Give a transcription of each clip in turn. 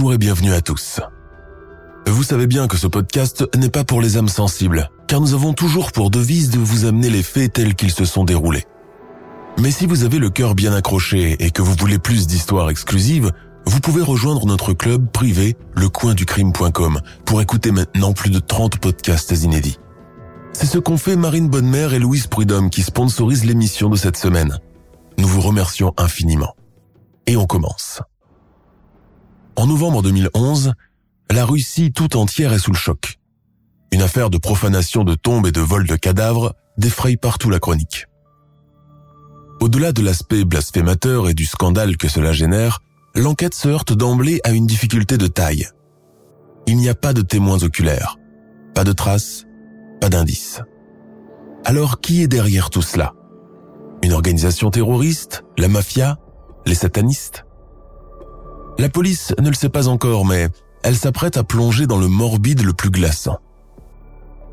Bonjour et bienvenue à tous. Vous savez bien que ce podcast n'est pas pour les âmes sensibles, car nous avons toujours pour devise de vous amener les faits tels qu'ils se sont déroulés. Mais si vous avez le cœur bien accroché et que vous voulez plus d'histoires exclusives, vous pouvez rejoindre notre club privé lecoinducrime.com pour écouter maintenant plus de 30 podcasts inédits. C'est ce qu'ont fait Marine Bonnemère et Louise Prudhomme qui sponsorisent l'émission de cette semaine. Nous vous remercions infiniment. Et on commence. En novembre 2011, la Russie tout entière est sous le choc. Une affaire de profanation de tombes et de vol de cadavres défraye partout la chronique. Au-delà de l'aspect blasphémateur et du scandale que cela génère, l'enquête se heurte d'emblée à une difficulté de taille. Il n'y a pas de témoins oculaires, pas de traces, pas d'indices. Alors qui est derrière tout cela? Une organisation terroriste La mafia Les satanistes? La police ne le sait pas encore, mais elle s'apprête à plonger dans le morbide le plus glaçant.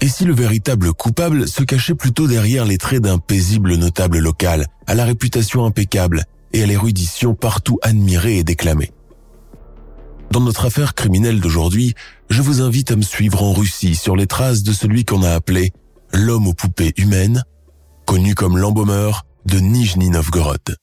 Et si le véritable coupable se cachait plutôt derrière les traits d'un paisible notable local, à la réputation impeccable et à l'érudition partout admirée et déclamée Dans notre affaire criminelle d'aujourd'hui, je vous invite à me suivre en Russie sur les traces de celui qu'on a appelé l'homme aux poupées humaines, connu comme l'embaumeur de Nijni Novgorod.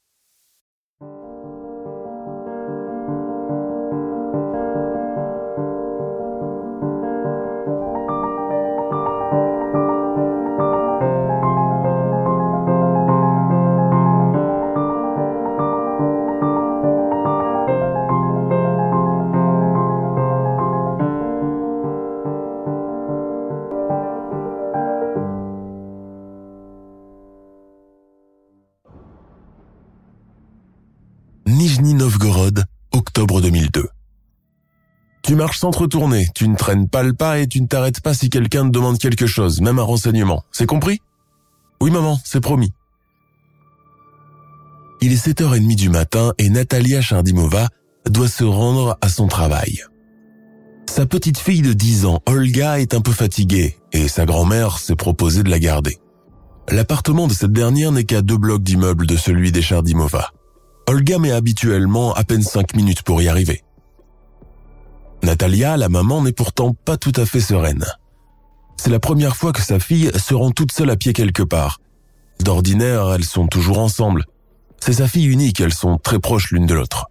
Marches sans retourner, tu ne traînes pas le pas et tu ne t'arrêtes pas si quelqu'un te demande quelque chose, même un renseignement. C'est compris? Oui maman, c'est promis. Il est 7h30 du matin et Natalia Chardimova doit se rendre à son travail. Sa petite fille de 10 ans, Olga, est un peu fatiguée et sa grand-mère s'est proposée de la garder. L'appartement de cette dernière n'est qu'à deux blocs d'immeubles de celui des Chardimova. Olga met habituellement à peine cinq minutes pour y arriver. Natalia, la maman, n'est pourtant pas tout à fait sereine. C'est la première fois que sa fille se rend toute seule à pied quelque part. D'ordinaire, elles sont toujours ensemble. C'est sa fille unique, elles sont très proches l'une de l'autre.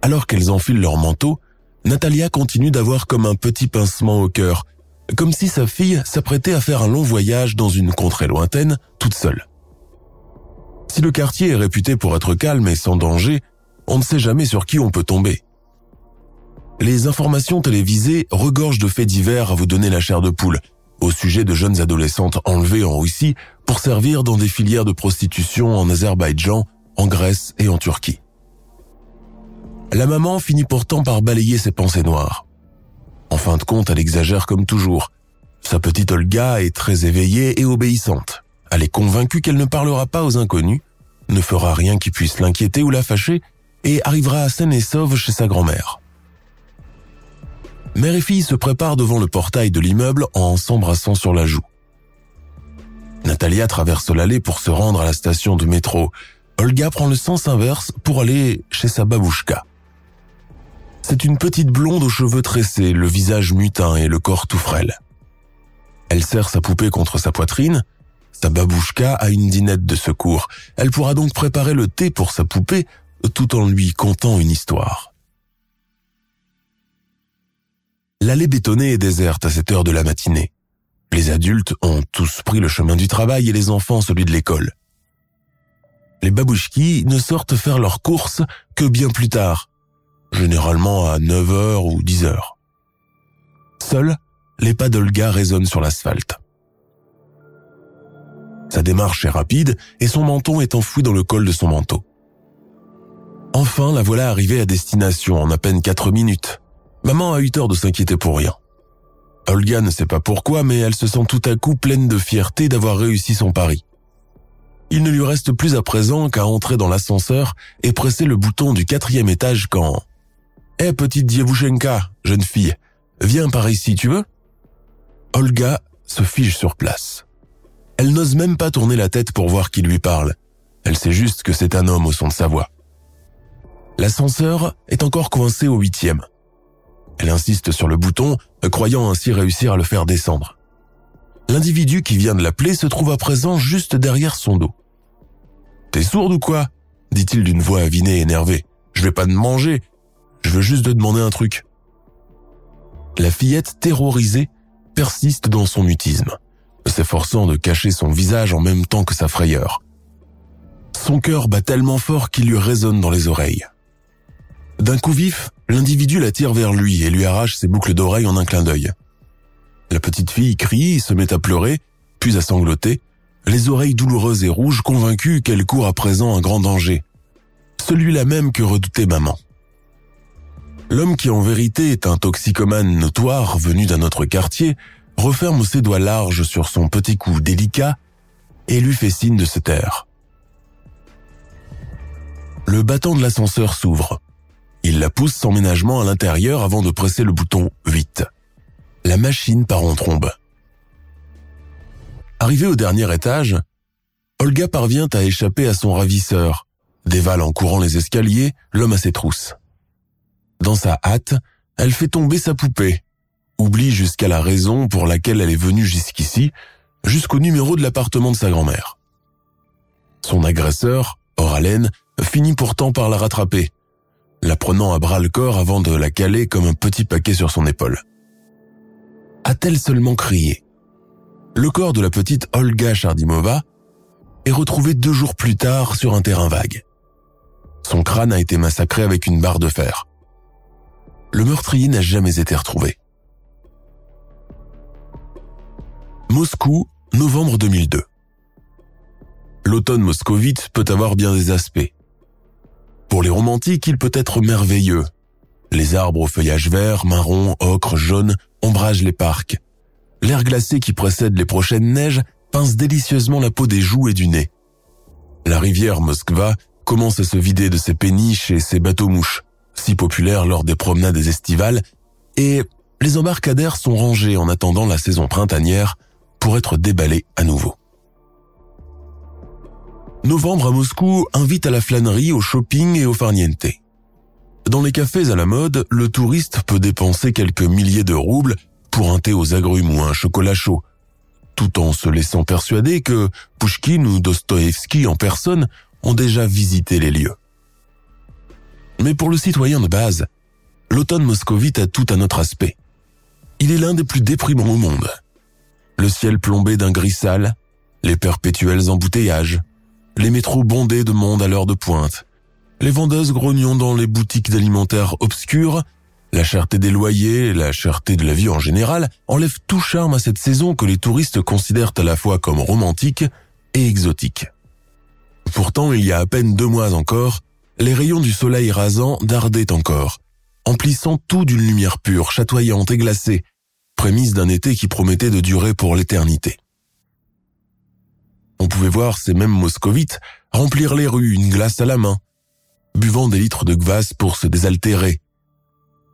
Alors qu'elles enfilent leur manteau, Natalia continue d'avoir comme un petit pincement au cœur, comme si sa fille s'apprêtait à faire un long voyage dans une contrée lointaine, toute seule. Si le quartier est réputé pour être calme et sans danger, on ne sait jamais sur qui on peut tomber. Les informations télévisées regorgent de faits divers à vous donner la chair de poule, au sujet de jeunes adolescentes enlevées en Russie pour servir dans des filières de prostitution en Azerbaïdjan, en Grèce et en Turquie. La maman finit pourtant par balayer ses pensées noires. En fin de compte, elle exagère comme toujours. Sa petite Olga est très éveillée et obéissante. Elle est convaincue qu'elle ne parlera pas aux inconnus, ne fera rien qui puisse l'inquiéter ou la fâcher, et arrivera saine et sauve chez sa grand-mère. Mère et fille se préparent devant le portail de l'immeuble en s'embrassant sur la joue. Natalia traverse l'allée pour se rendre à la station de métro. Olga prend le sens inverse pour aller chez sa babouchka. C'est une petite blonde aux cheveux tressés, le visage mutin et le corps tout frêle. Elle serre sa poupée contre sa poitrine, sa babouchka a une dinette de secours. Elle pourra donc préparer le thé pour sa poupée tout en lui contant une histoire. L'allée bétonnée est déserte à cette heure de la matinée. Les adultes ont tous pris le chemin du travail et les enfants celui de l'école. Les babouchkis ne sortent faire leurs courses que bien plus tard, généralement à 9h ou 10h. Seuls, les pas d'Olga résonnent sur l'asphalte. Sa démarche est rapide et son menton est enfoui dans le col de son manteau. Enfin, la voilà arrivée à destination en à peine 4 minutes. Maman a eu tort de s'inquiéter pour rien. Olga ne sait pas pourquoi, mais elle se sent tout à coup pleine de fierté d'avoir réussi son pari. Il ne lui reste plus à présent qu'à entrer dans l'ascenseur et presser le bouton du quatrième étage quand... Hé, petite Dievushenka, jeune fille, viens par ici, tu veux? Olga se fige sur place. Elle n'ose même pas tourner la tête pour voir qui lui parle. Elle sait juste que c'est un homme au son de sa voix. L'ascenseur est encore coincé au huitième. Elle insiste sur le bouton, croyant ainsi réussir à le faire descendre. L'individu qui vient de l'appeler se trouve à présent juste derrière son dos. T'es sourde ou quoi? dit-il d'une voix avinée et énervée. Je vais pas te manger, je veux juste te demander un truc. La fillette, terrorisée, persiste dans son mutisme, s'efforçant de cacher son visage en même temps que sa frayeur. Son cœur bat tellement fort qu'il lui résonne dans les oreilles. D'un coup vif, l'individu la tire vers lui et lui arrache ses boucles d'oreilles en un clin d'œil. La petite fille crie se met à pleurer, puis à sangloter, les oreilles douloureuses et rouges, convaincue qu'elle court à présent un grand danger. Celui-là même que redoutait maman. L'homme qui en vérité est un toxicomane notoire venu d'un autre quartier referme ses doigts larges sur son petit cou délicat et lui fait signe de se taire. Le battant de l'ascenseur s'ouvre. Il la pousse sans ménagement à l'intérieur avant de presser le bouton 8. La machine part en trombe. Arrivé au dernier étage, Olga parvient à échapper à son ravisseur, dévale en courant les escaliers l'homme à ses trousses. Dans sa hâte, elle fait tomber sa poupée, oublie jusqu'à la raison pour laquelle elle est venue jusqu'ici, jusqu'au numéro de l'appartement de sa grand-mère. Son agresseur, Oralen, finit pourtant par la rattraper, la prenant à bras le corps avant de la caler comme un petit paquet sur son épaule. A-t-elle seulement crié Le corps de la petite Olga Chardimova est retrouvé deux jours plus tard sur un terrain vague. Son crâne a été massacré avec une barre de fer. Le meurtrier n'a jamais été retrouvé. Moscou, novembre 2002. L'automne moscovite peut avoir bien des aspects. Pour les romantiques, il peut être merveilleux. Les arbres au feuillage vert, marron, ocre, jaune ombragent les parcs. L'air glacé qui précède les prochaines neiges pince délicieusement la peau des joues et du nez. La rivière Moskva commence à se vider de ses péniches et ses bateaux-mouches, si populaires lors des promenades estivales, et les embarcadères sont rangés en attendant la saison printanière pour être déballés à nouveau. Novembre à Moscou invite à la flânerie, au shopping et au farniente. Dans les cafés à la mode, le touriste peut dépenser quelques milliers de roubles pour un thé aux agrumes ou un chocolat chaud, tout en se laissant persuader que Pushkin ou Dostoevsky en personne ont déjà visité les lieux. Mais pour le citoyen de base, l'automne moscovite a tout un autre aspect. Il est l'un des plus déprimants au monde. Le ciel plombé d'un gris sale, les perpétuels embouteillages, les métros bondés de monde à l'heure de pointe, les vendeuses grognant dans les boutiques d'alimentaires obscures, la cherté des loyers, la cherté de la vie en général enlèvent tout charme à cette saison que les touristes considèrent à la fois comme romantique et exotique. Pourtant, il y a à peine deux mois encore, les rayons du soleil rasant dardaient encore, emplissant tout d'une lumière pure, chatoyante et glacée, prémisse d'un été qui promettait de durer pour l'éternité. On pouvait voir ces mêmes moscovites remplir les rues, une glace à la main, buvant des litres de gvas pour se désaltérer,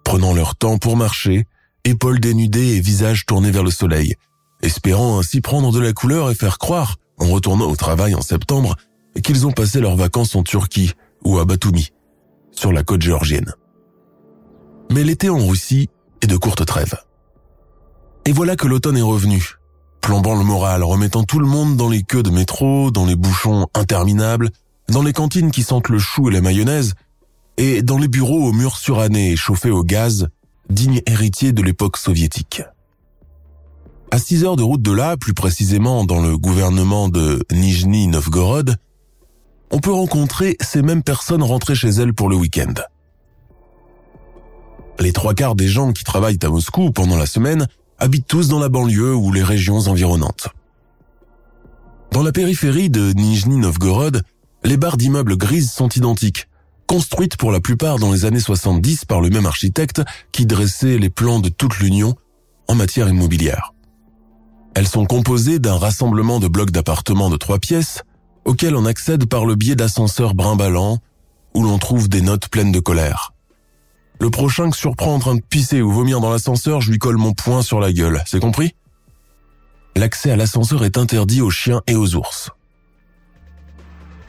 prenant leur temps pour marcher, épaules dénudées et visage tourné vers le soleil, espérant ainsi prendre de la couleur et faire croire, en retournant au travail en septembre, qu'ils ont passé leurs vacances en Turquie ou à Batumi, sur la côte géorgienne. Mais l'été en Russie est de courte trêve. Et voilà que l'automne est revenu, plombant le moral, remettant tout le monde dans les queues de métro, dans les bouchons interminables, dans les cantines qui sentent le chou et la mayonnaise, et dans les bureaux aux murs surannés et chauffés au gaz, digne héritier de l'époque soviétique. À six heures de route de là, plus précisément dans le gouvernement de Nijni Novgorod, on peut rencontrer ces mêmes personnes rentrées chez elles pour le week-end. Les trois quarts des gens qui travaillent à Moscou pendant la semaine habitent tous dans la banlieue ou les régions environnantes. Dans la périphérie de Nijni Novgorod, les barres d'immeubles grises sont identiques, construites pour la plupart dans les années 70 par le même architecte qui dressait les plans de toute l'Union en matière immobilière. Elles sont composées d'un rassemblement de blocs d'appartements de trois pièces auxquels on accède par le biais d'ascenseurs brimballants où l'on trouve des notes pleines de colère. Le prochain que surprend en train de pisser ou vomir dans l'ascenseur, je lui colle mon poing sur la gueule, c'est compris? L'accès à l'ascenseur est interdit aux chiens et aux ours.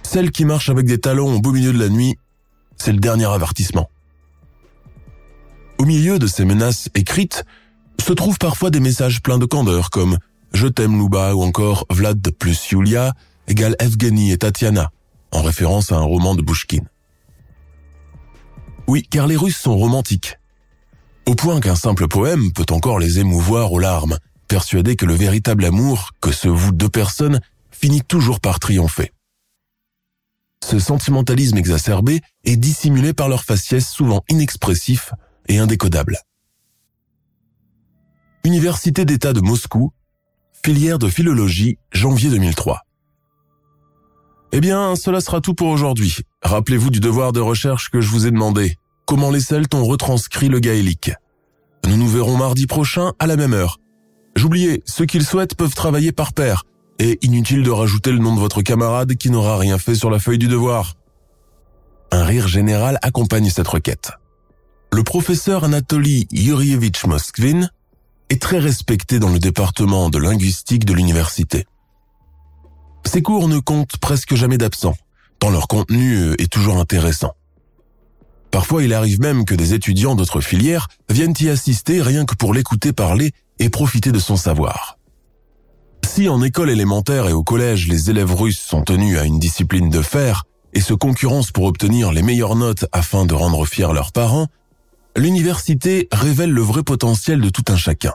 Celle qui marche avec des talons au beau milieu de la nuit, c'est le dernier avertissement. Au milieu de ces menaces écrites, se trouvent parfois des messages pleins de candeur comme Je t'aime Louba ou encore Vlad plus Yulia égale Evgeny et Tatiana, en référence à un roman de Bushkin. Oui, car les Russes sont romantiques. Au point qu'un simple poème peut encore les émouvoir aux larmes, persuadés que le véritable amour que se vouent deux personnes finit toujours par triompher. Ce sentimentalisme exacerbé est dissimulé par leur faciès souvent inexpressif et indécodable. Université d'État de Moscou, filière de philologie, janvier 2003. Eh bien, cela sera tout pour aujourd'hui. Rappelez-vous du devoir de recherche que je vous ai demandé. Comment les Celtes ont retranscrit le gaélique. Nous nous verrons mardi prochain à la même heure. J'oubliais, ceux qui le souhaitent peuvent travailler par paire, et inutile de rajouter le nom de votre camarade qui n'aura rien fait sur la feuille du devoir. Un rire général accompagne cette requête. Le professeur Anatoly Yurievich Moskvin est très respecté dans le département de linguistique de l'université. Ces cours ne comptent presque jamais d'absents, tant leur contenu euh, est toujours intéressant. Parfois, il arrive même que des étudiants d'autres filières viennent y assister rien que pour l'écouter parler et profiter de son savoir. Si en école élémentaire et au collège, les élèves russes sont tenus à une discipline de fer et se concurrencent pour obtenir les meilleures notes afin de rendre fiers leurs parents, l'université révèle le vrai potentiel de tout un chacun.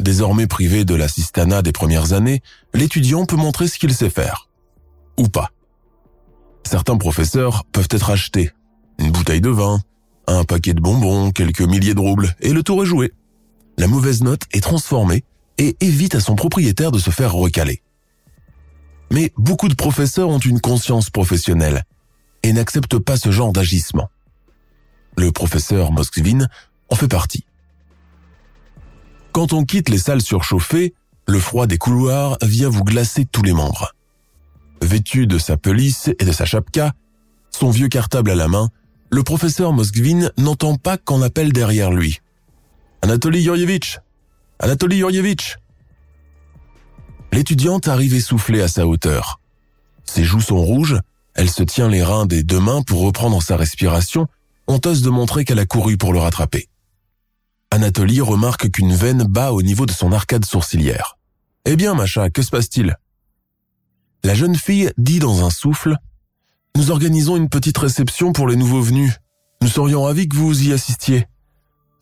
Désormais privé de l'assistanat des premières années, l'étudiant peut montrer ce qu'il sait faire. Ou pas. Certains professeurs peuvent être achetés. Une bouteille de vin, un paquet de bonbons, quelques milliers de roubles, et le tour est joué. La mauvaise note est transformée et évite à son propriétaire de se faire recaler. Mais beaucoup de professeurs ont une conscience professionnelle et n'acceptent pas ce genre d'agissement. Le professeur Moskvin en fait partie. Quand on quitte les salles surchauffées, le froid des couloirs vient vous glacer tous les membres. Vêtu de sa pelisse et de sa chapka, son vieux cartable à la main, le professeur Moskvin n'entend pas qu'on appelle derrière lui. Anatoly Yurievitch Anatoly Yurievitch L'étudiante arrive essoufflée à sa hauteur. Ses joues sont rouges, elle se tient les reins des deux mains pour reprendre sa respiration, honteuse de montrer qu'elle a couru pour le rattraper. Anatolie remarque qu'une veine bat au niveau de son arcade sourcilière. Eh bien, Macha, que se passe-t-il? La jeune fille dit dans un souffle Nous organisons une petite réception pour les nouveaux venus. Nous serions ravis que vous y assistiez.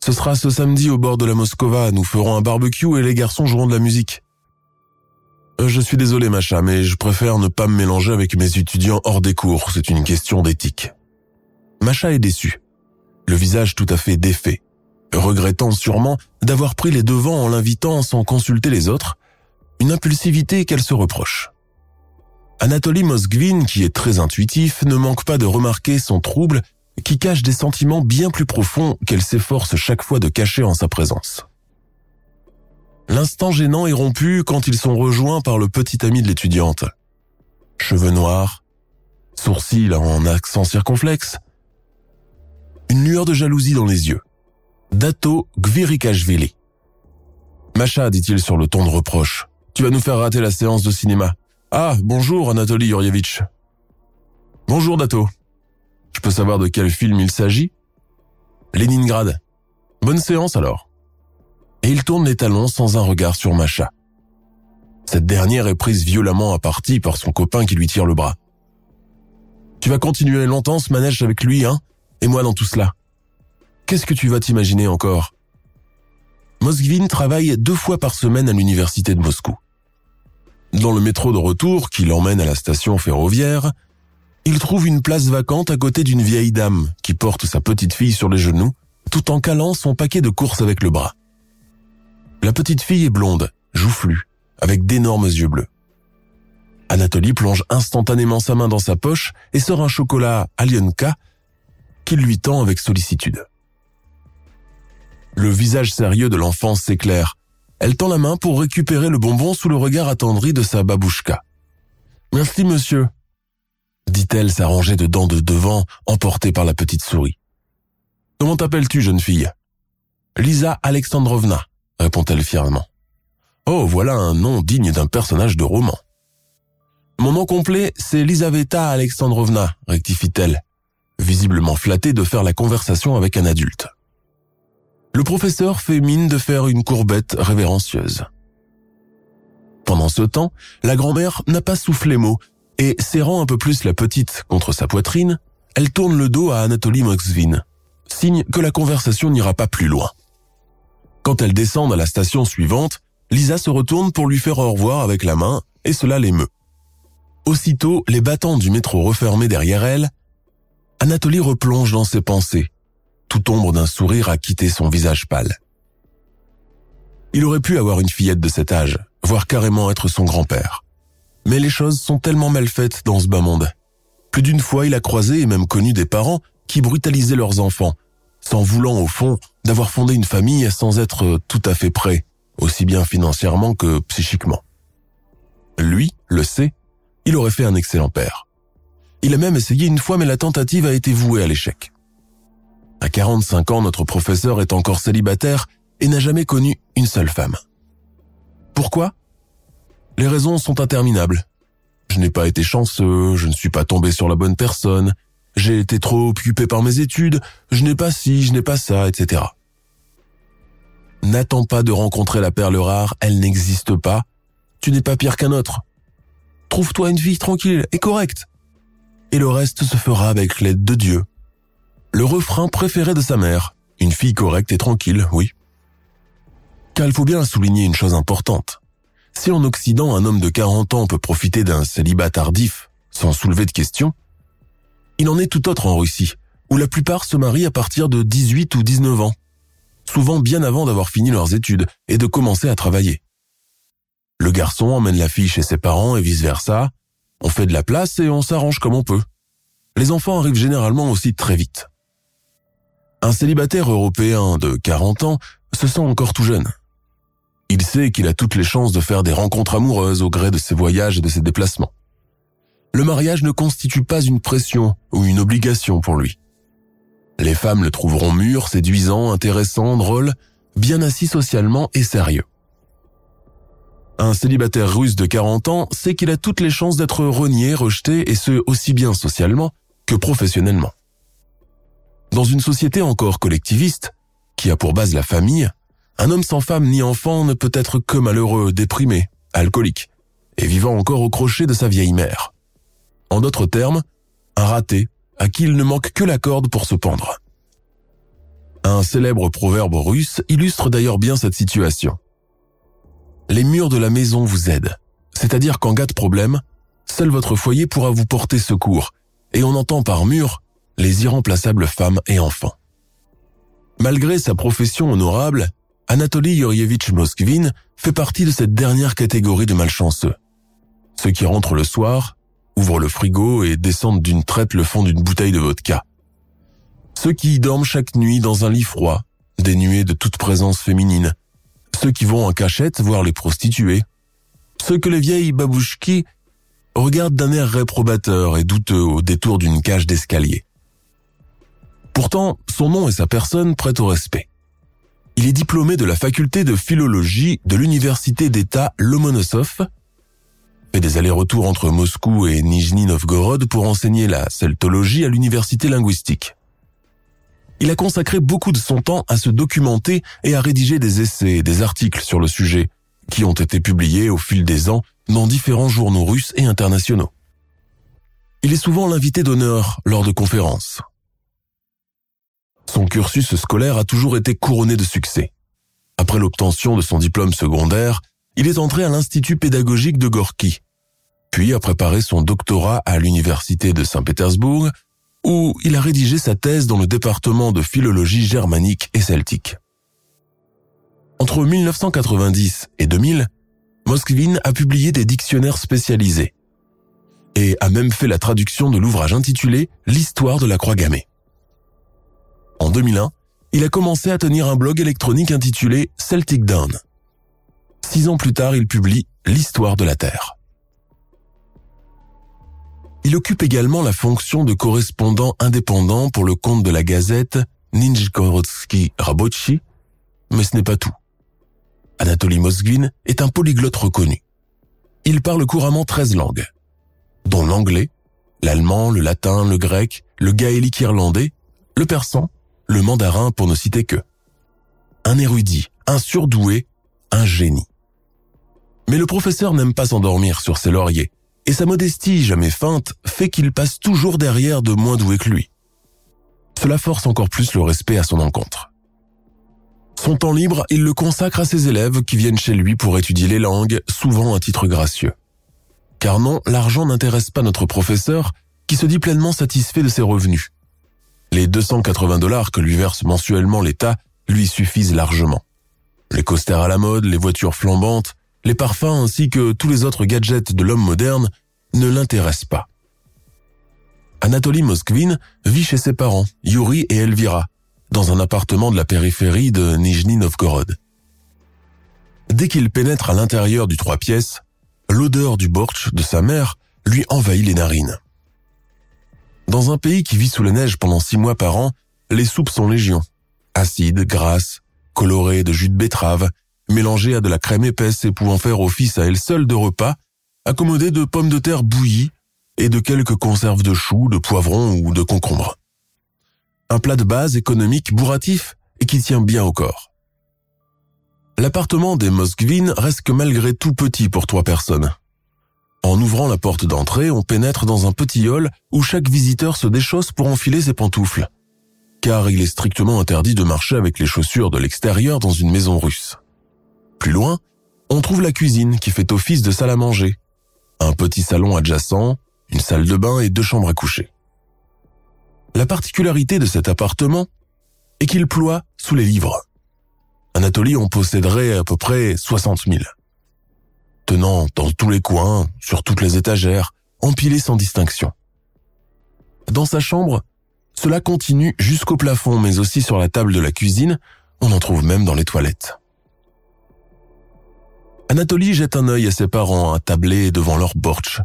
Ce sera ce samedi au bord de la Moscova. Nous ferons un barbecue et les garçons joueront de la musique. Euh, je suis désolé, Macha, mais je préfère ne pas me mélanger avec mes étudiants hors des cours. C'est une question d'éthique. Macha est déçue. Le visage tout à fait défait regrettant sûrement d'avoir pris les devants en l'invitant sans consulter les autres, une impulsivité qu'elle se reproche. Anatoly Moskvin, qui est très intuitif, ne manque pas de remarquer son trouble qui cache des sentiments bien plus profonds qu'elle s'efforce chaque fois de cacher en sa présence. L'instant gênant est rompu quand ils sont rejoints par le petit ami de l'étudiante. Cheveux noirs, sourcils en accent circonflexe, une lueur de jalousie dans les yeux. Dato Gvirikashvili. Macha, dit-il sur le ton de reproche, tu vas nous faire rater la séance de cinéma. Ah, bonjour Anatoly Yurievitch. Bonjour Dato. Je peux savoir de quel film il s'agit? Leningrad. Bonne séance alors. Et il tourne les talons sans un regard sur Macha. Cette dernière est prise violemment à partie par son copain qui lui tire le bras. Tu vas continuer longtemps ce manège avec lui, hein? Et moi dans tout cela Qu'est-ce que tu vas t'imaginer encore? Moskvin travaille deux fois par semaine à l'université de Moscou. Dans le métro de retour qui l'emmène à la station ferroviaire, il trouve une place vacante à côté d'une vieille dame qui porte sa petite fille sur les genoux tout en calant son paquet de courses avec le bras. La petite fille est blonde, joufflue, avec d'énormes yeux bleus. Anatoly plonge instantanément sa main dans sa poche et sort un chocolat Alienka qu'il lui tend avec sollicitude. Le visage sérieux de l'enfant s'éclaire. Elle tend la main pour récupérer le bonbon sous le regard attendri de sa babouchka. Merci, monsieur, dit-elle s'arranger dedans de devant, emportée par la petite souris. Comment t'appelles-tu, jeune fille? Lisa Alexandrovna, répond-elle fièrement. Oh, voilà un nom digne d'un personnage de roman. Mon nom complet, c'est Lisaveta Alexandrovna, rectifie-t-elle, visiblement flattée de faire la conversation avec un adulte. Le professeur fait mine de faire une courbette révérencieuse. Pendant ce temps, la grand-mère n'a pas soufflé mot et, serrant un peu plus la petite contre sa poitrine, elle tourne le dos à Anatoly Moxvin, signe que la conversation n'ira pas plus loin. Quand elle descend à la station suivante, Lisa se retourne pour lui faire au revoir avec la main et cela l'émeut. Aussitôt, les battants du métro refermés derrière elle, Anatoly replonge dans ses pensées tout ombre d'un sourire a quitté son visage pâle. Il aurait pu avoir une fillette de cet âge, voire carrément être son grand-père. Mais les choses sont tellement mal faites dans ce bas monde. Plus d'une fois, il a croisé et même connu des parents qui brutalisaient leurs enfants, sans voulant au fond d'avoir fondé une famille sans être tout à fait prêt, aussi bien financièrement que psychiquement. Lui le sait, il aurait fait un excellent père. Il a même essayé une fois mais la tentative a été vouée à l'échec. À 45 ans, notre professeur est encore célibataire et n'a jamais connu une seule femme. Pourquoi? Les raisons sont interminables. Je n'ai pas été chanceux, je ne suis pas tombé sur la bonne personne, j'ai été trop occupé par mes études, je n'ai pas ci, je n'ai pas ça, etc. N'attends pas de rencontrer la perle rare, elle n'existe pas. Tu n'es pas pire qu'un autre. Trouve-toi une vie tranquille et correcte. Et le reste se fera avec l'aide de Dieu le refrain préféré de sa mère. Une fille correcte et tranquille, oui. Car il faut bien souligner une chose importante. Si en Occident un homme de 40 ans peut profiter d'un célibat tardif sans soulever de questions, il en est tout autre en Russie, où la plupart se marient à partir de 18 ou 19 ans, souvent bien avant d'avoir fini leurs études et de commencer à travailler. Le garçon emmène la fille chez ses parents et vice-versa, on fait de la place et on s'arrange comme on peut. Les enfants arrivent généralement aussi très vite. Un célibataire européen de 40 ans se sent encore tout jeune. Il sait qu'il a toutes les chances de faire des rencontres amoureuses au gré de ses voyages et de ses déplacements. Le mariage ne constitue pas une pression ou une obligation pour lui. Les femmes le trouveront mûr, séduisant, intéressant, drôle, bien assis socialement et sérieux. Un célibataire russe de 40 ans sait qu'il a toutes les chances d'être renié, rejeté, et ce aussi bien socialement que professionnellement. Dans une société encore collectiviste, qui a pour base la famille, un homme sans femme ni enfant ne peut être que malheureux, déprimé, alcoolique, et vivant encore au crochet de sa vieille mère. En d'autres termes, un raté à qui il ne manque que la corde pour se pendre. Un célèbre proverbe russe illustre d'ailleurs bien cette situation. Les murs de la maison vous aident, c'est-à-dire qu'en cas de problème, seul votre foyer pourra vous porter secours, et on entend par mur les irremplaçables femmes et enfants. Malgré sa profession honorable, Anatoly Yurievitch Moskvin fait partie de cette dernière catégorie de malchanceux. Ceux qui rentrent le soir, ouvrent le frigo et descendent d'une traite le fond d'une bouteille de vodka. Ceux qui dorment chaque nuit dans un lit froid, dénué de toute présence féminine. Ceux qui vont en cachette voir les prostituées. Ceux que les vieilles babouchki regardent d'un air réprobateur et douteux au détour d'une cage d'escalier. Pourtant, son nom et sa personne prêtent au respect. Il est diplômé de la faculté de philologie de l'université d'État Lomonosov, fait des allers-retours entre Moscou et Nijni Novgorod pour enseigner la celtologie à l'université linguistique. Il a consacré beaucoup de son temps à se documenter et à rédiger des essais et des articles sur le sujet, qui ont été publiés au fil des ans dans différents journaux russes et internationaux. Il est souvent l'invité d'honneur lors de conférences. Son cursus scolaire a toujours été couronné de succès. Après l'obtention de son diplôme secondaire, il est entré à l'Institut pédagogique de Gorky, puis a préparé son doctorat à l'Université de Saint-Pétersbourg, où il a rédigé sa thèse dans le département de philologie germanique et celtique. Entre 1990 et 2000, Moskvin a publié des dictionnaires spécialisés, et a même fait la traduction de l'ouvrage intitulé L'histoire de la croix gammée. En 2001, il a commencé à tenir un blog électronique intitulé Celtic Dawn. Six ans plus tard, il publie L'histoire de la Terre. Il occupe également la fonction de correspondant indépendant pour le compte de la gazette Ninjkorotsky Rabochi, mais ce n'est pas tout. Anatoly Moskvin est un polyglotte reconnu. Il parle couramment 13 langues, dont l'anglais, l'allemand, le latin, le grec, le gaélique irlandais, le persan, le mandarin pour ne citer que. Un érudit, un surdoué, un génie. Mais le professeur n'aime pas s'endormir sur ses lauriers, et sa modestie jamais feinte fait qu'il passe toujours derrière de moins doués que lui. Cela force encore plus le respect à son encontre. Son temps libre, il le consacre à ses élèves qui viennent chez lui pour étudier les langues, souvent à titre gracieux. Car non, l'argent n'intéresse pas notre professeur, qui se dit pleinement satisfait de ses revenus. Les 280 dollars que lui verse mensuellement l'État lui suffisent largement. Les costers à la mode, les voitures flambantes, les parfums ainsi que tous les autres gadgets de l'homme moderne ne l'intéressent pas. Anatoly Moskvin vit chez ses parents, Yuri et Elvira, dans un appartement de la périphérie de Nijni Novgorod. Dès qu'il pénètre à l'intérieur du trois pièces, l'odeur du bortsch de sa mère lui envahit les narines. Dans un pays qui vit sous la neige pendant six mois par an, les soupes sont légion. Acides, grasses, colorées de jus de betterave, mélangées à de la crème épaisse et pouvant faire office à elle seule de repas, accommodées de pommes de terre bouillies et de quelques conserves de choux, de poivrons ou de concombres. Un plat de base économique bourratif et qui tient bien au corps. L'appartement des Moskvin reste malgré tout petit pour trois personnes. En ouvrant la porte d'entrée, on pénètre dans un petit hall où chaque visiteur se déchausse pour enfiler ses pantoufles. Car il est strictement interdit de marcher avec les chaussures de l'extérieur dans une maison russe. Plus loin, on trouve la cuisine qui fait office de salle à manger, un petit salon adjacent, une salle de bain et deux chambres à coucher. La particularité de cet appartement est qu'il ploie sous les livres. Anatolie en posséderait à peu près 60 000. Tenant dans tous les coins, sur toutes les étagères, empilés sans distinction. Dans sa chambre, cela continue jusqu'au plafond, mais aussi sur la table de la cuisine, on en trouve même dans les toilettes. Anatolie jette un œil à ses parents attablés devant leur bortsch.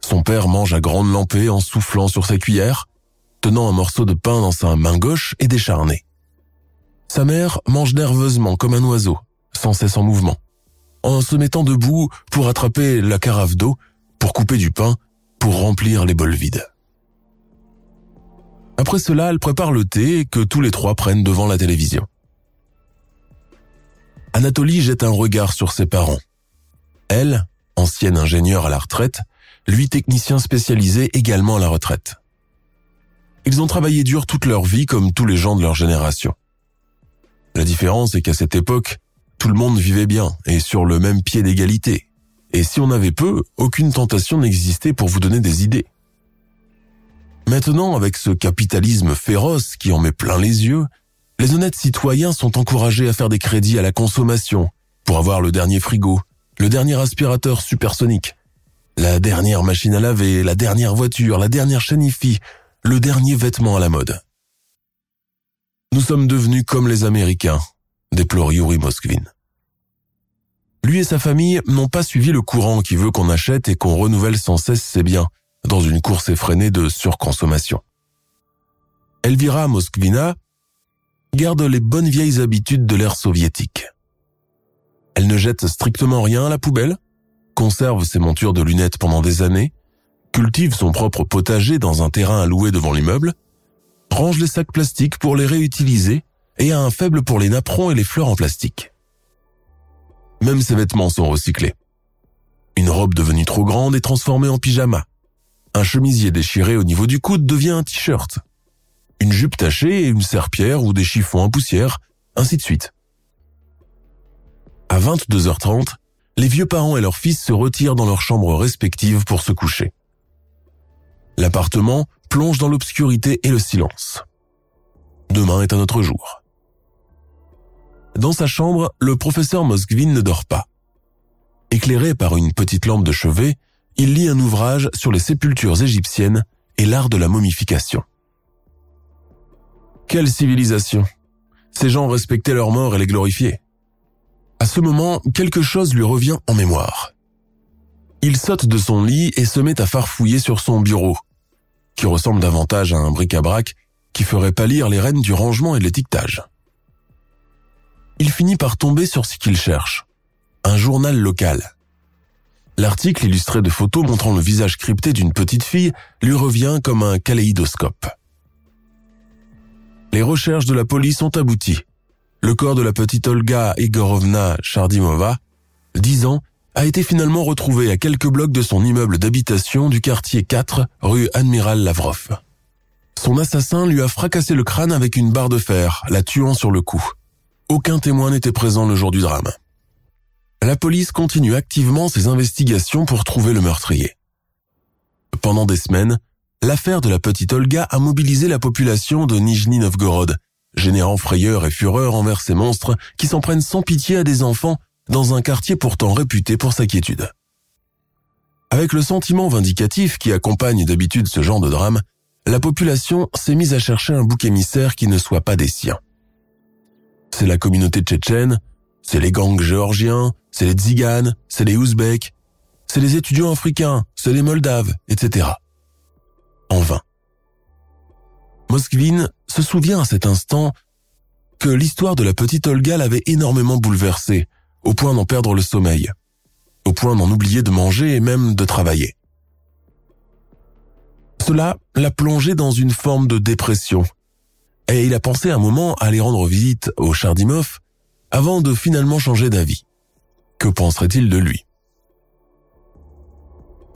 Son père mange à grande lampée en soufflant sur sa cuillère, tenant un morceau de pain dans sa main gauche et décharné. Sa mère mange nerveusement comme un oiseau, sans cesse en mouvement, en se mettant debout pour attraper la carafe d'eau, pour couper du pain, pour remplir les bols vides. Après cela, elle prépare le thé que tous les trois prennent devant la télévision. Anatolie jette un regard sur ses parents. Elle, ancienne ingénieure à la retraite, lui technicien spécialisé également à la retraite. Ils ont travaillé dur toute leur vie comme tous les gens de leur génération. La différence est qu'à cette époque, tout le monde vivait bien et sur le même pied d'égalité. Et si on avait peu, aucune tentation n'existait pour vous donner des idées. Maintenant, avec ce capitalisme féroce qui en met plein les yeux, les honnêtes citoyens sont encouragés à faire des crédits à la consommation pour avoir le dernier frigo, le dernier aspirateur supersonique, la dernière machine à laver, la dernière voiture, la dernière chaîne le dernier vêtement à la mode. Nous sommes devenus comme les Américains, déplore Yuri Moskvin. Lui et sa famille n'ont pas suivi le courant qui veut qu'on achète et qu'on renouvelle sans cesse ses biens dans une course effrénée de surconsommation. Elvira Moskvina garde les bonnes vieilles habitudes de l'ère soviétique. Elle ne jette strictement rien à la poubelle, conserve ses montures de lunettes pendant des années, cultive son propre potager dans un terrain alloué devant l'immeuble, range les sacs plastiques pour les réutiliser et a un faible pour les napperons et les fleurs en plastique. Même ses vêtements sont recyclés. Une robe devenue trop grande est transformée en pyjama. Un chemisier déchiré au niveau du coude devient un t-shirt. Une jupe tachée et une serpillère ou des chiffons en poussière, ainsi de suite. À 22h30, les vieux parents et leurs fils se retirent dans leurs chambres respectives pour se coucher. L'appartement plonge dans l'obscurité et le silence. Demain est un autre jour. Dans sa chambre, le professeur Moskvin ne dort pas. Éclairé par une petite lampe de chevet, il lit un ouvrage sur les sépultures égyptiennes et l'art de la momification. Quelle civilisation Ces gens respectaient leurs morts et les glorifiaient. À ce moment, quelque chose lui revient en mémoire. Il saute de son lit et se met à farfouiller sur son bureau, qui ressemble davantage à un bric-à-brac qui ferait pâlir les rênes du rangement et de l'étiquetage. Il finit par tomber sur ce qu'il cherche, un journal local. L'article illustré de photos montrant le visage crypté d'une petite fille lui revient comme un kaléidoscope. Les recherches de la police ont abouti. Le corps de la petite Olga Igorovna Chardimova, 10 ans, a été finalement retrouvé à quelques blocs de son immeuble d'habitation du quartier 4, rue Admiral Lavrov. Son assassin lui a fracassé le crâne avec une barre de fer, la tuant sur le coup. Aucun témoin n'était présent le jour du drame. La police continue activement ses investigations pour trouver le meurtrier. Pendant des semaines, l'affaire de la petite Olga a mobilisé la population de Nijni Novgorod, générant frayeur et fureur envers ces monstres qui s'en prennent sans pitié à des enfants dans un quartier pourtant réputé pour sa quiétude. Avec le sentiment vindicatif qui accompagne d'habitude ce genre de drame, la population s'est mise à chercher un bouc émissaire qui ne soit pas des siens. C'est la communauté tchétchène, c'est les gangs géorgiens, c'est les tziganes, c'est les ouzbeks, c'est les étudiants africains, c'est les moldaves, etc. En vain. Moskvin se souvient à cet instant que l'histoire de la petite Olga l'avait énormément bouleversé, au point d'en perdre le sommeil, au point d'en oublier de manger et même de travailler. Cela l'a plongé dans une forme de dépression. Et il a pensé un moment à aller rendre visite au Chardimov avant de finalement changer d'avis. Que penserait-il de lui?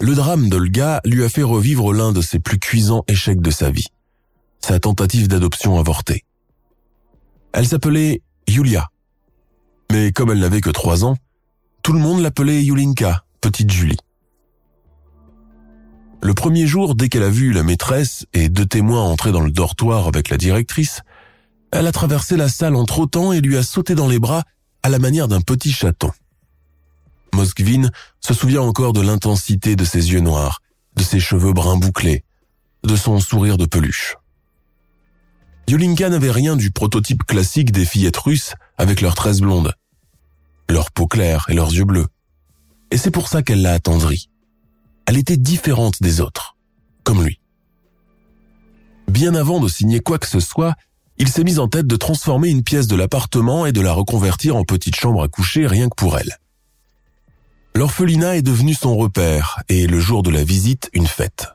Le drame d'Olga lui a fait revivre l'un de ses plus cuisants échecs de sa vie, sa tentative d'adoption avortée. Elle s'appelait Yulia. Mais comme elle n'avait que trois ans, tout le monde l'appelait Yulinka, petite Julie. Le premier jour, dès qu'elle a vu la maîtresse et deux témoins entrer dans le dortoir avec la directrice, elle a traversé la salle en trottant et lui a sauté dans les bras à la manière d'un petit chaton. Moskvin se souvient encore de l'intensité de ses yeux noirs, de ses cheveux bruns bouclés, de son sourire de peluche. Yolinka n'avait rien du prototype classique des fillettes russes avec leurs tresses blondes, leur peau claire et leurs yeux bleus. Et c'est pour ça qu'elle l'a attendri elle était différente des autres, comme lui. Bien avant de signer quoi que ce soit, il s'est mis en tête de transformer une pièce de l'appartement et de la reconvertir en petite chambre à coucher rien que pour elle. L'orphelinat est devenu son repère et le jour de la visite, une fête.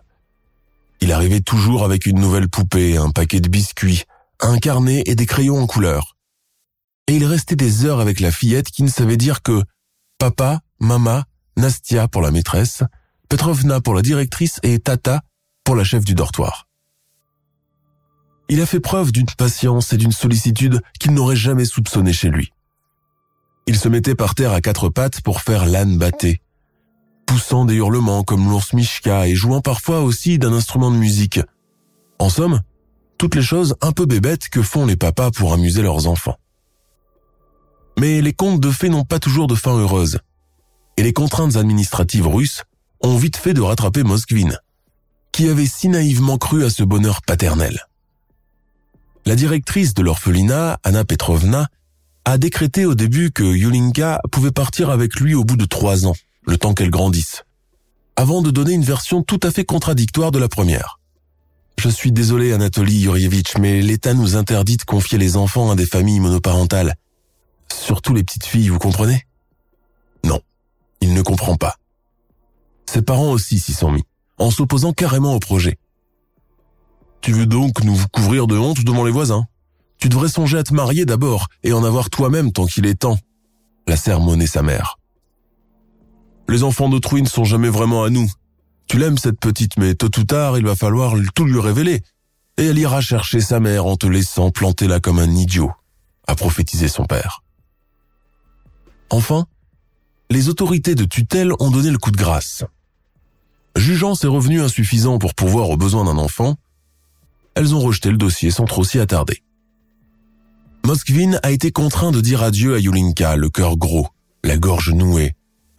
Il arrivait toujours avec une nouvelle poupée, un paquet de biscuits, un carnet et des crayons en couleur. Et il restait des heures avec la fillette qui ne savait dire que papa, mama, Nastia pour la maîtresse, Petrovna pour la directrice et Tata pour la chef du dortoir. Il a fait preuve d'une patience et d'une sollicitude qu'il n'aurait jamais soupçonné chez lui. Il se mettait par terre à quatre pattes pour faire l'âne batté, poussant des hurlements comme l'ours Mishka et jouant parfois aussi d'un instrument de musique. En somme, toutes les choses un peu bébêtes que font les papas pour amuser leurs enfants. Mais les contes de fées n'ont pas toujours de fin heureuse, et les contraintes administratives russes ont vite fait de rattraper Moskvin, qui avait si naïvement cru à ce bonheur paternel. La directrice de l'orphelinat, Anna Petrovna, a décrété au début que Yulinka pouvait partir avec lui au bout de trois ans, le temps qu'elle grandisse, avant de donner une version tout à fait contradictoire de la première. Je suis désolé, Anatoly Yurievitch, mais l'État nous interdit de confier les enfants à des familles monoparentales. Surtout les petites filles, vous comprenez? Non, il ne comprend pas. Ses parents aussi s'y sont mis, en s'opposant carrément au projet. Tu veux donc nous couvrir de honte devant les voisins? Tu devrais songer à te marier d'abord et en avoir toi-même tant qu'il est temps, la sermonnait sa mère. Les enfants d'autrui ne sont jamais vraiment à nous. Tu l'aimes cette petite, mais tôt ou tard, il va falloir tout lui révéler. Et elle ira chercher sa mère en te laissant planter là comme un idiot, a prophétisé son père. Enfin, les autorités de tutelle ont donné le coup de grâce. Jugeant ses revenus insuffisants pour pouvoir aux besoins d'un enfant, elles ont rejeté le dossier sans trop s'y attarder. Moskvin a été contraint de dire adieu à Yulinka, le cœur gros, la gorge nouée,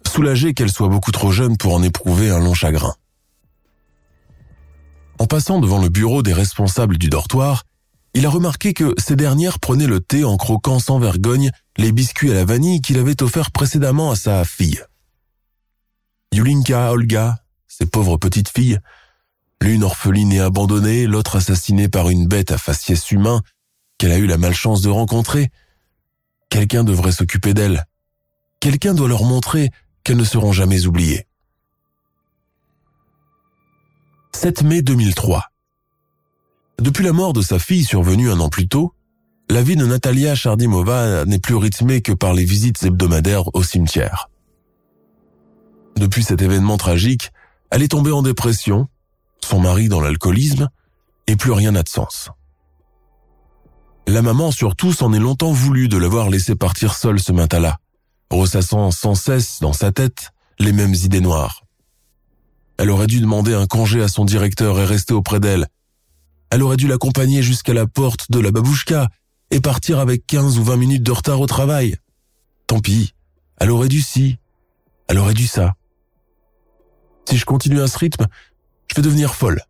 soulagé qu'elle soit beaucoup trop jeune pour en éprouver un long chagrin. En passant devant le bureau des responsables du dortoir, il a remarqué que ces dernières prenaient le thé en croquant sans vergogne les biscuits à la vanille qu'il avait offerts précédemment à sa fille. Yulinka, Olga, ces pauvres petites filles, l'une orpheline et abandonnée, l'autre assassinée par une bête à faciès humain qu'elle a eu la malchance de rencontrer, quelqu'un devrait s'occuper d'elles. Quelqu'un doit leur montrer qu'elles ne seront jamais oubliées. 7 mai 2003. Depuis la mort de sa fille survenue un an plus tôt, la vie de Natalia Chardimova n'est plus rythmée que par les visites hebdomadaires au cimetière. Depuis cet événement tragique, elle est tombée en dépression, son mari dans l'alcoolisme, et plus rien n'a de sens. La maman surtout s'en est longtemps voulu de l'avoir laissé partir seule ce matin-là, ressassant sans cesse dans sa tête les mêmes idées noires. Elle aurait dû demander un congé à son directeur et rester auprès d'elle. Elle aurait dû l'accompagner jusqu'à la porte de la babouchka et partir avec 15 ou 20 minutes de retard au travail. Tant pis, elle aurait dû ci, elle aurait dû ça. Si je continue à ce rythme, je vais devenir folle.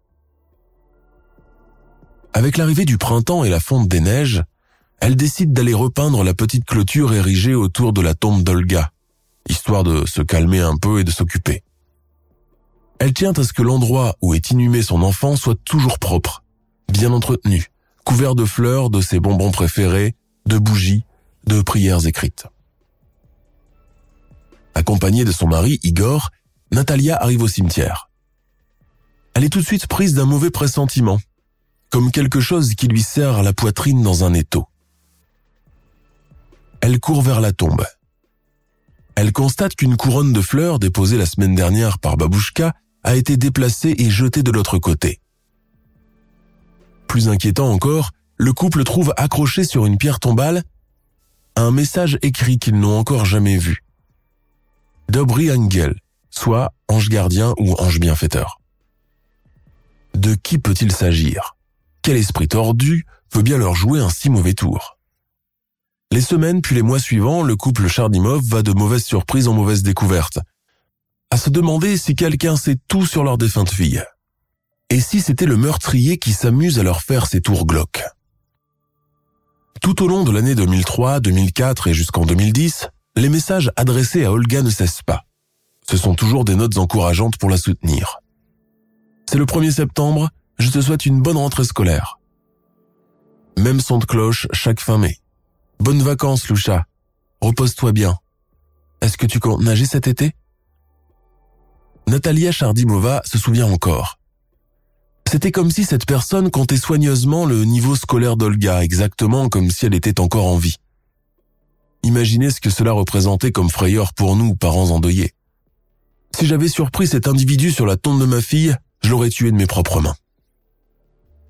Avec l'arrivée du printemps et la fonte des neiges, elle décide d'aller repeindre la petite clôture érigée autour de la tombe d'Olga, histoire de se calmer un peu et de s'occuper. Elle tient à ce que l'endroit où est inhumé son enfant soit toujours propre, bien entretenu, couvert de fleurs, de ses bonbons préférés, de bougies, de prières écrites. Accompagnée de son mari, Igor, Natalia arrive au cimetière. Elle est tout de suite prise d'un mauvais pressentiment, comme quelque chose qui lui serre la poitrine dans un étau. Elle court vers la tombe. Elle constate qu'une couronne de fleurs déposée la semaine dernière par Babouchka a été déplacée et jetée de l'autre côté. Plus inquiétant encore, le couple trouve accroché sur une pierre tombale un message écrit qu'ils n'ont encore jamais vu. Dobry Angel, soit ange gardien ou ange bienfaiteur. De qui peut-il s'agir? Quel esprit tordu veut bien leur jouer un si mauvais tour? Les semaines puis les mois suivants, le couple Chardimov va de mauvaises surprises en mauvaises découvertes. À se demander si quelqu'un sait tout sur leur défunte fille. Et si c'était le meurtrier qui s'amuse à leur faire ses tours glauques Tout au long de l'année 2003, 2004 et jusqu'en 2010, les messages adressés à Olga ne cessent pas. Ce sont toujours des notes encourageantes pour la soutenir. C'est le 1er septembre, je te souhaite une bonne rentrée scolaire. Même son de cloche chaque fin mai. Bonnes vacances, Loucha. Repose-toi bien. Est-ce que tu comptes nager cet été? Natalia Chardimova se souvient encore. C'était comme si cette personne comptait soigneusement le niveau scolaire d'Olga, exactement comme si elle était encore en vie. Imaginez ce que cela représentait comme frayeur pour nous, parents endeuillés. Si j'avais surpris cet individu sur la tombe de ma fille, je l'aurais tué de mes propres mains.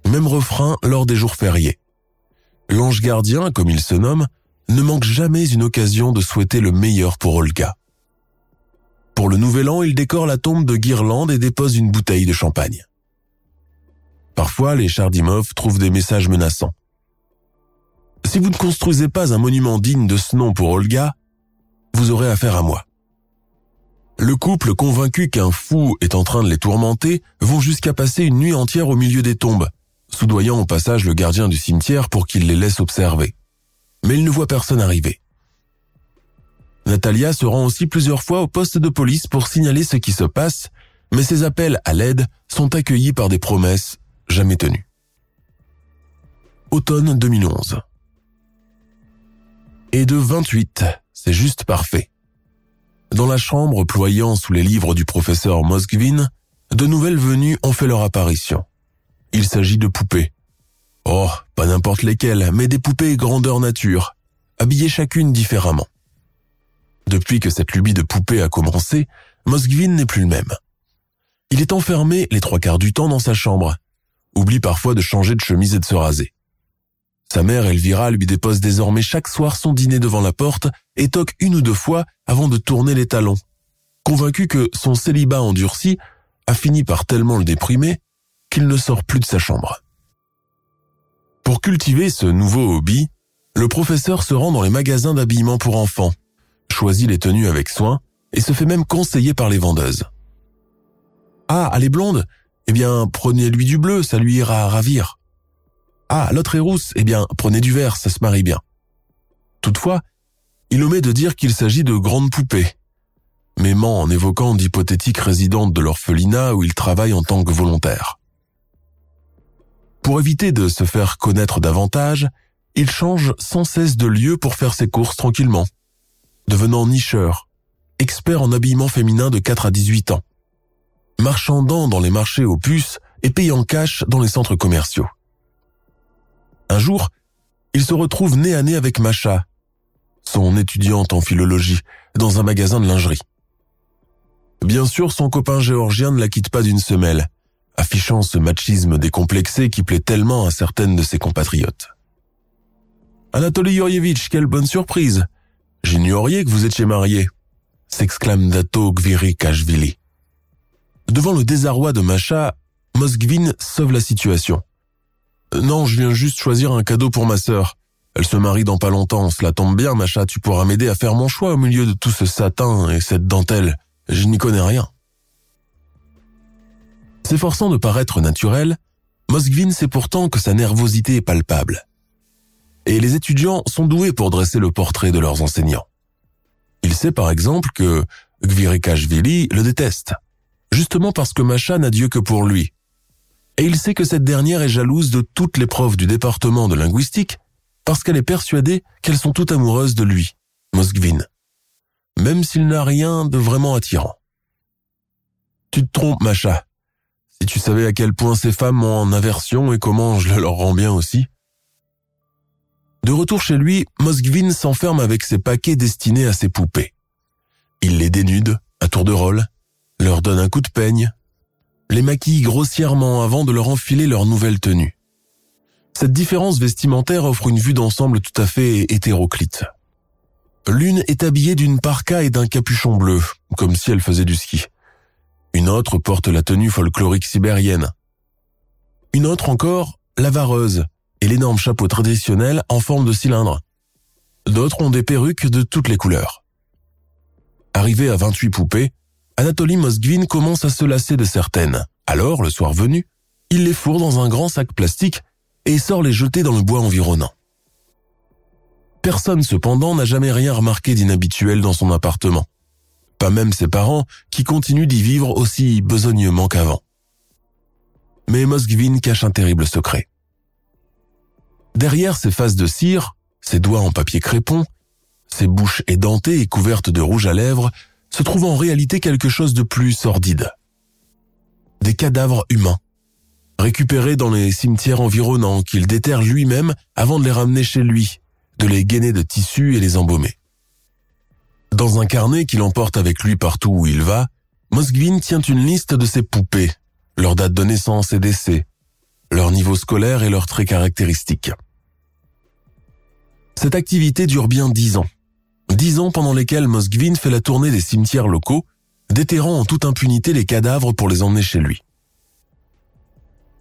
Même refrain lors des jours fériés. L'ange gardien, comme il se nomme, ne manque jamais une occasion de souhaiter le meilleur pour Olga. Pour le nouvel an, il décore la tombe de guirlande et dépose une bouteille de champagne. Parfois, les Chardimov trouvent des messages menaçants. Si vous ne construisez pas un monument digne de ce nom pour Olga, vous aurez affaire à moi. Le couple, convaincu qu'un fou est en train de les tourmenter, vont jusqu'à passer une nuit entière au milieu des tombes, soudoyant au passage le gardien du cimetière pour qu'il les laisse observer. Mais il ne voit personne arriver. Natalia se rend aussi plusieurs fois au poste de police pour signaler ce qui se passe, mais ses appels à l'aide sont accueillis par des promesses jamais tenu. Automne 2011. Et de 28, c'est juste parfait. Dans la chambre ployant sous les livres du professeur Moskvin, de nouvelles venues ont fait leur apparition. Il s'agit de poupées. Oh, pas n'importe lesquelles, mais des poupées grandeur nature, habillées chacune différemment. Depuis que cette lubie de poupée a commencé, Moskvin n'est plus le même. Il est enfermé les trois quarts du temps dans sa chambre, oublie parfois de changer de chemise et de se raser. Sa mère Elvira lui dépose désormais chaque soir son dîner devant la porte et toque une ou deux fois avant de tourner les talons, convaincu que son célibat endurci a fini par tellement le déprimer qu'il ne sort plus de sa chambre. Pour cultiver ce nouveau hobby, le professeur se rend dans les magasins d'habillement pour enfants, choisit les tenues avec soin et se fait même conseiller par les vendeuses. Ah, elle est blonde Eh bien, prenez-lui du bleu, ça lui ira à ravir. Ah, l'autre est rousse Eh bien, prenez du vert, ça se marie bien. Toutefois, il omet de dire qu'il s'agit de grandes poupées, mais en évoquant d'hypothétiques résidentes de l'orphelinat où il travaille en tant que volontaire. Pour éviter de se faire connaître davantage, il change sans cesse de lieu pour faire ses courses tranquillement, devenant nicheur, expert en habillement féminin de 4 à 18 ans, marchandant dans les marchés aux puces et payant cash dans les centres commerciaux. Un jour, il se retrouve nez à nez avec Macha, son étudiante en philologie, dans un magasin de lingerie. Bien sûr, son copain géorgien ne la quitte pas d'une semelle, affichant ce machisme décomplexé qui plaît tellement à certaines de ses compatriotes. Anatoly Yurievitch, quelle bonne surprise J'ignorais que vous étiez marié, s'exclame Dato Gvirikashvili. Devant le désarroi de Macha, Moskvin sauve la situation. Non, je viens juste choisir un cadeau pour ma sœur. Elle se marie dans pas longtemps, cela tombe bien, Macha, tu pourras m'aider à faire mon choix au milieu de tout ce satin et cette dentelle. Je n'y connais rien. S'efforçant de paraître naturel, Moskvin sait pourtant que sa nervosité est palpable. Et les étudiants sont doués pour dresser le portrait de leurs enseignants. Il sait par exemple que Gvirikashvili le déteste, justement parce que Macha n'a Dieu que pour lui. Et il sait que cette dernière est jalouse de toutes les profs du département de linguistique parce qu'elle est persuadée qu'elles sont toutes amoureuses de lui, Moskvin, même s'il n'a rien de vraiment attirant. Tu te trompes, Macha, si tu savais à quel point ces femmes ont en aversion et comment je le leur rends bien aussi. De retour chez lui, Moskvin s'enferme avec ses paquets destinés à ses poupées. Il les dénude, à tour de rôle, leur donne un coup de peigne, les maquille grossièrement avant de leur enfiler leur nouvelle tenue. Cette différence vestimentaire offre une vue d'ensemble tout à fait hétéroclite. L'une est habillée d'une parka et d'un capuchon bleu, comme si elle faisait du ski. Une autre porte la tenue folklorique sibérienne. Une autre encore, la vareuse et l'énorme chapeau traditionnel en forme de cylindre. D'autres ont des perruques de toutes les couleurs. Arrivé à 28 poupées, Anatoly Moskvin commence à se lasser de certaines. Alors, le soir venu, il les fourre dans un grand sac plastique et sort les jeter dans le bois environnant. Personne cependant n'a jamais rien remarqué d'inhabituel dans son appartement pas même ses parents, qui continuent d'y vivre aussi besognement qu'avant. Mais Moskvin cache un terrible secret. Derrière ses faces de cire, ses doigts en papier crépon, ses bouches édentées et couvertes de rouge à lèvres, se trouve en réalité quelque chose de plus sordide. Des cadavres humains, récupérés dans les cimetières environnants qu'il déterre lui-même avant de les ramener chez lui, de les gainer de tissus et les embaumer. Dans un carnet qu'il emporte avec lui partout où il va, Moskvin tient une liste de ses poupées, leur date de naissance et décès, leur niveau scolaire et leurs traits caractéristiques. Cette activité dure bien dix ans. Dix ans pendant lesquels Moskvin fait la tournée des cimetières locaux, déterrant en toute impunité les cadavres pour les emmener chez lui.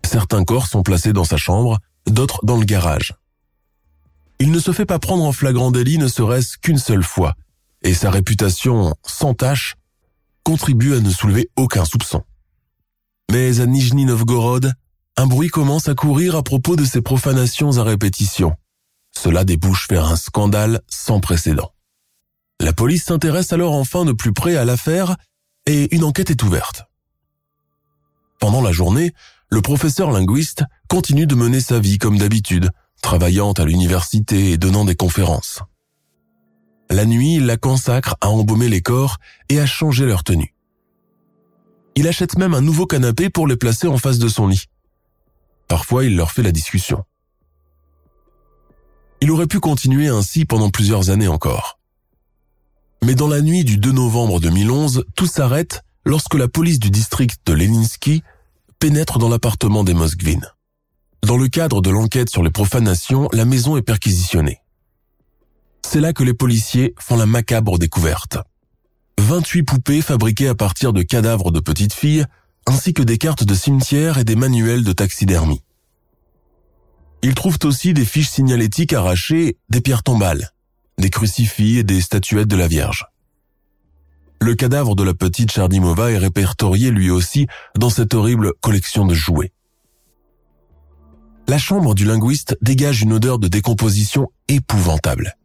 Certains corps sont placés dans sa chambre, d'autres dans le garage. Il ne se fait pas prendre en flagrant délit ne serait-ce qu'une seule fois, et sa réputation sans tache contribue à ne soulever aucun soupçon. Mais à Nijni Novgorod, un bruit commence à courir à propos de ces profanations à répétition. Cela débouche vers un scandale sans précédent. La police s'intéresse alors enfin de plus près à l'affaire et une enquête est ouverte. Pendant la journée, le professeur linguiste continue de mener sa vie comme d'habitude, travaillant à l'université et donnant des conférences. La nuit, il la consacre à embaumer les corps et à changer leur tenue. Il achète même un nouveau canapé pour les placer en face de son lit. Parfois, il leur fait la discussion. Il aurait pu continuer ainsi pendant plusieurs années encore. Mais dans la nuit du 2 novembre 2011, tout s'arrête lorsque la police du district de Leninsky pénètre dans l'appartement des Moskvin. Dans le cadre de l'enquête sur les profanations, la maison est perquisitionnée. C'est là que les policiers font la macabre découverte. 28 poupées fabriquées à partir de cadavres de petites filles, ainsi que des cartes de cimetière et des manuels de taxidermie. Ils trouvent aussi des fiches signalétiques arrachées, des pierres tombales, des crucifix et des statuettes de la Vierge. Le cadavre de la petite Chardimova est répertorié lui aussi dans cette horrible collection de jouets. La chambre du linguiste dégage une odeur de décomposition épouvantable.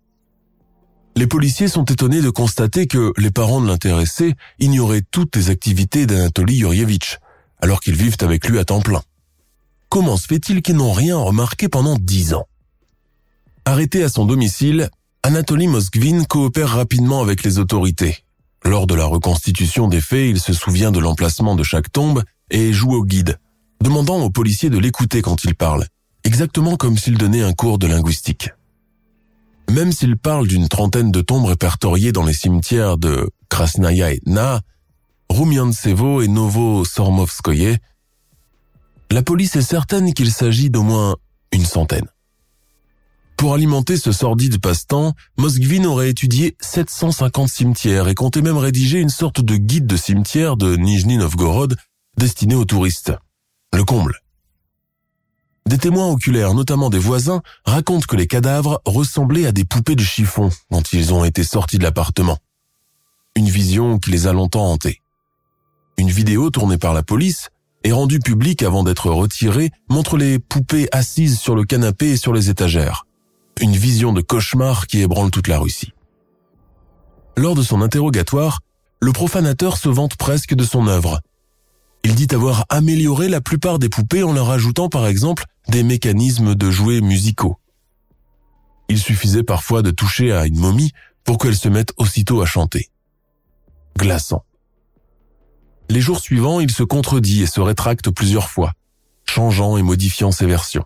Les policiers sont étonnés de constater que les parents de l'intéressé ignoraient toutes les activités d'Anatoly Yurievitch, alors qu'ils vivent avec lui à temps plein. Comment se fait-il qu'ils n'ont rien remarqué pendant dix ans? Arrêté à son domicile, Anatoly Moskvin coopère rapidement avec les autorités. Lors de la reconstitution des faits, il se souvient de l'emplacement de chaque tombe et joue au guide, demandant aux policiers de l'écouter quand il parle, exactement comme s'il donnait un cours de linguistique. Même s'il parle d'une trentaine de tombes répertoriées dans les cimetières de Krasnaya Etna, Rumiantsevo et Novo-Sormovskoye, la police est certaine qu'il s'agit d'au moins une centaine. Pour alimenter ce sordide passe-temps, Moskvin aurait étudié 750 cimetières et comptait même rédiger une sorte de guide de cimetière de Nijni Novgorod destiné aux touristes. Le comble. Des témoins oculaires, notamment des voisins, racontent que les cadavres ressemblaient à des poupées de chiffon quand ils ont été sortis de l'appartement. Une vision qui les a longtemps hantés. Une vidéo tournée par la police et rendue publique avant d'être retirée montre les poupées assises sur le canapé et sur les étagères une vision de cauchemar qui ébranle toute la Russie. Lors de son interrogatoire, le profanateur se vante presque de son œuvre. Il dit avoir amélioré la plupart des poupées en leur ajoutant par exemple des mécanismes de jouets musicaux. Il suffisait parfois de toucher à une momie pour qu'elle se mette aussitôt à chanter. Glaçant. Les jours suivants, il se contredit et se rétracte plusieurs fois, changeant et modifiant ses versions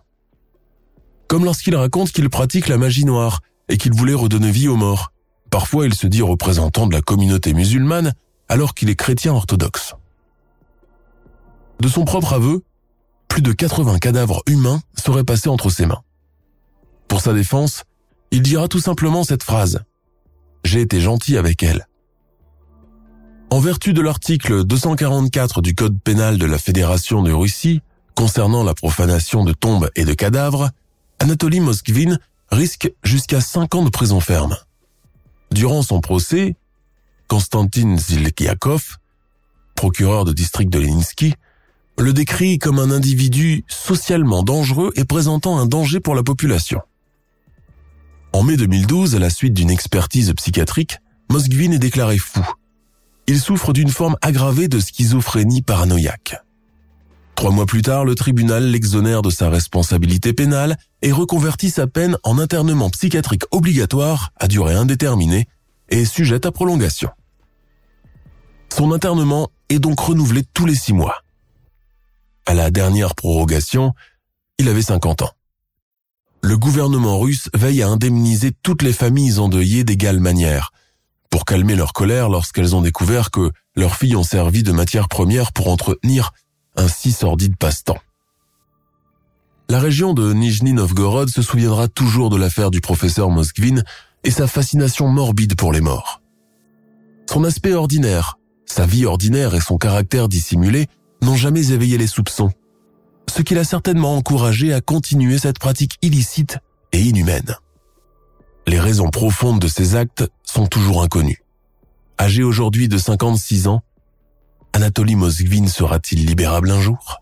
comme lorsqu'il raconte qu'il pratique la magie noire et qu'il voulait redonner vie aux morts. Parfois, il se dit représentant de la communauté musulmane alors qu'il est chrétien orthodoxe. De son propre aveu, plus de 80 cadavres humains seraient passés entre ses mains. Pour sa défense, il dira tout simplement cette phrase. J'ai été gentil avec elle. En vertu de l'article 244 du Code pénal de la Fédération de Russie, concernant la profanation de tombes et de cadavres, Anatoly Moskvin risque jusqu'à 5 ans de prison ferme. Durant son procès, Konstantin Zilkiakov, procureur de district de Leninsky, le décrit comme un individu socialement dangereux et présentant un danger pour la population. En mai 2012, à la suite d'une expertise psychiatrique, Moskvin est déclaré fou. Il souffre d'une forme aggravée de schizophrénie paranoïaque. Trois mois plus tard, le tribunal l'exonère de sa responsabilité pénale et reconvertit sa peine en internement psychiatrique obligatoire à durée indéterminée et sujette à prolongation. Son internement est donc renouvelé tous les six mois. À la dernière prorogation, il avait 50 ans. Le gouvernement russe veille à indemniser toutes les familles endeuillées d'égale manière, pour calmer leur colère lorsqu'elles ont découvert que leurs filles ont servi de matière première pour entretenir un si sordide passe-temps. La région de Nijni Novgorod se souviendra toujours de l'affaire du professeur Moskvin et sa fascination morbide pour les morts. Son aspect ordinaire, sa vie ordinaire et son caractère dissimulé n'ont jamais éveillé les soupçons, ce qui l'a certainement encouragé à continuer cette pratique illicite et inhumaine. Les raisons profondes de ces actes sont toujours inconnues. Âgé aujourd'hui de 56 ans, Anatoly Moskvin sera-t-il libérable un jour?